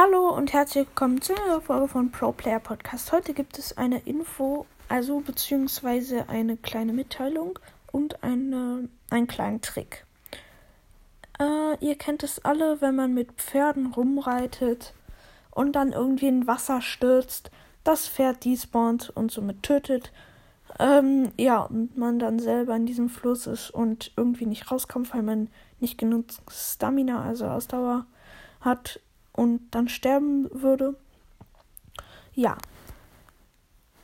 Hallo und herzlich willkommen zu einer Folge von Pro Player Podcast. Heute gibt es eine Info, also beziehungsweise eine kleine Mitteilung und eine, einen kleinen Trick. Äh, ihr kennt es alle, wenn man mit Pferden rumreitet und dann irgendwie in Wasser stürzt, das Pferd despawnt und somit tötet. Ähm, ja, und man dann selber in diesem Fluss ist und irgendwie nicht rauskommt, weil man nicht genug Stamina, also Ausdauer hat und dann sterben würde. Ja.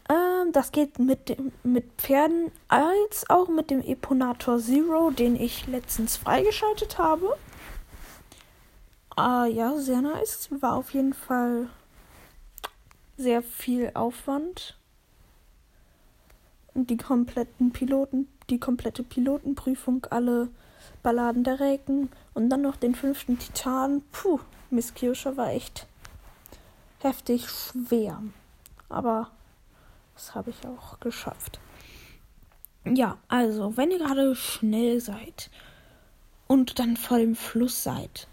Ähm, das geht mit, dem, mit Pferden als auch mit dem Eponator Zero, den ich letztens freigeschaltet habe. Äh, ja, sehr nice. War auf jeden Fall sehr viel Aufwand. Die kompletten Piloten, die komplette Pilotenprüfung, alle Balladen der Räken und dann noch den fünften Titan. Puh, Miss Kirscher war echt heftig schwer. Aber das habe ich auch geschafft. Ja, also, wenn ihr gerade schnell seid und dann vor dem Fluss seid,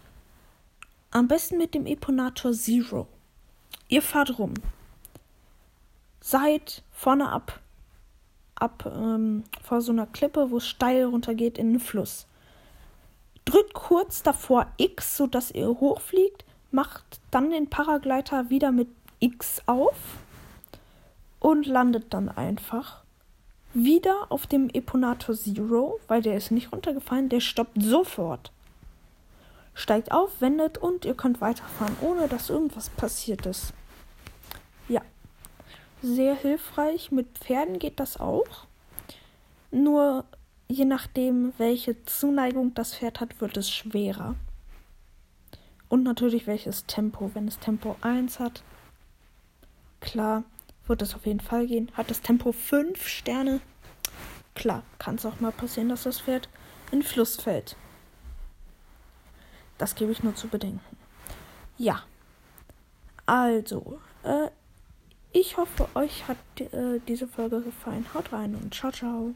am besten mit dem Eponator Zero. Ihr fahrt rum. Seid vorne ab. Ab ähm, vor so einer Klippe, wo es steil runtergeht in den Fluss. Drückt kurz davor X, sodass ihr hochfliegt, macht dann den Paragleiter wieder mit X auf und landet dann einfach wieder auf dem Eponator Zero, weil der ist nicht runtergefallen, der stoppt sofort. Steigt auf, wendet und ihr könnt weiterfahren, ohne dass irgendwas passiert ist. Ja, sehr hilfreich. Mit Pferden geht das auch. Nur je nachdem, welche Zuneigung das Pferd hat, wird es schwerer. Und natürlich welches Tempo. Wenn es Tempo 1 hat, klar, wird es auf jeden Fall gehen. Hat das Tempo 5 Sterne, klar, kann es auch mal passieren, dass das Pferd in Fluss fällt. Das gebe ich nur zu bedenken. Ja. Also, äh, ich hoffe, euch hat äh, diese Folge gefallen. Haut rein und ciao, ciao.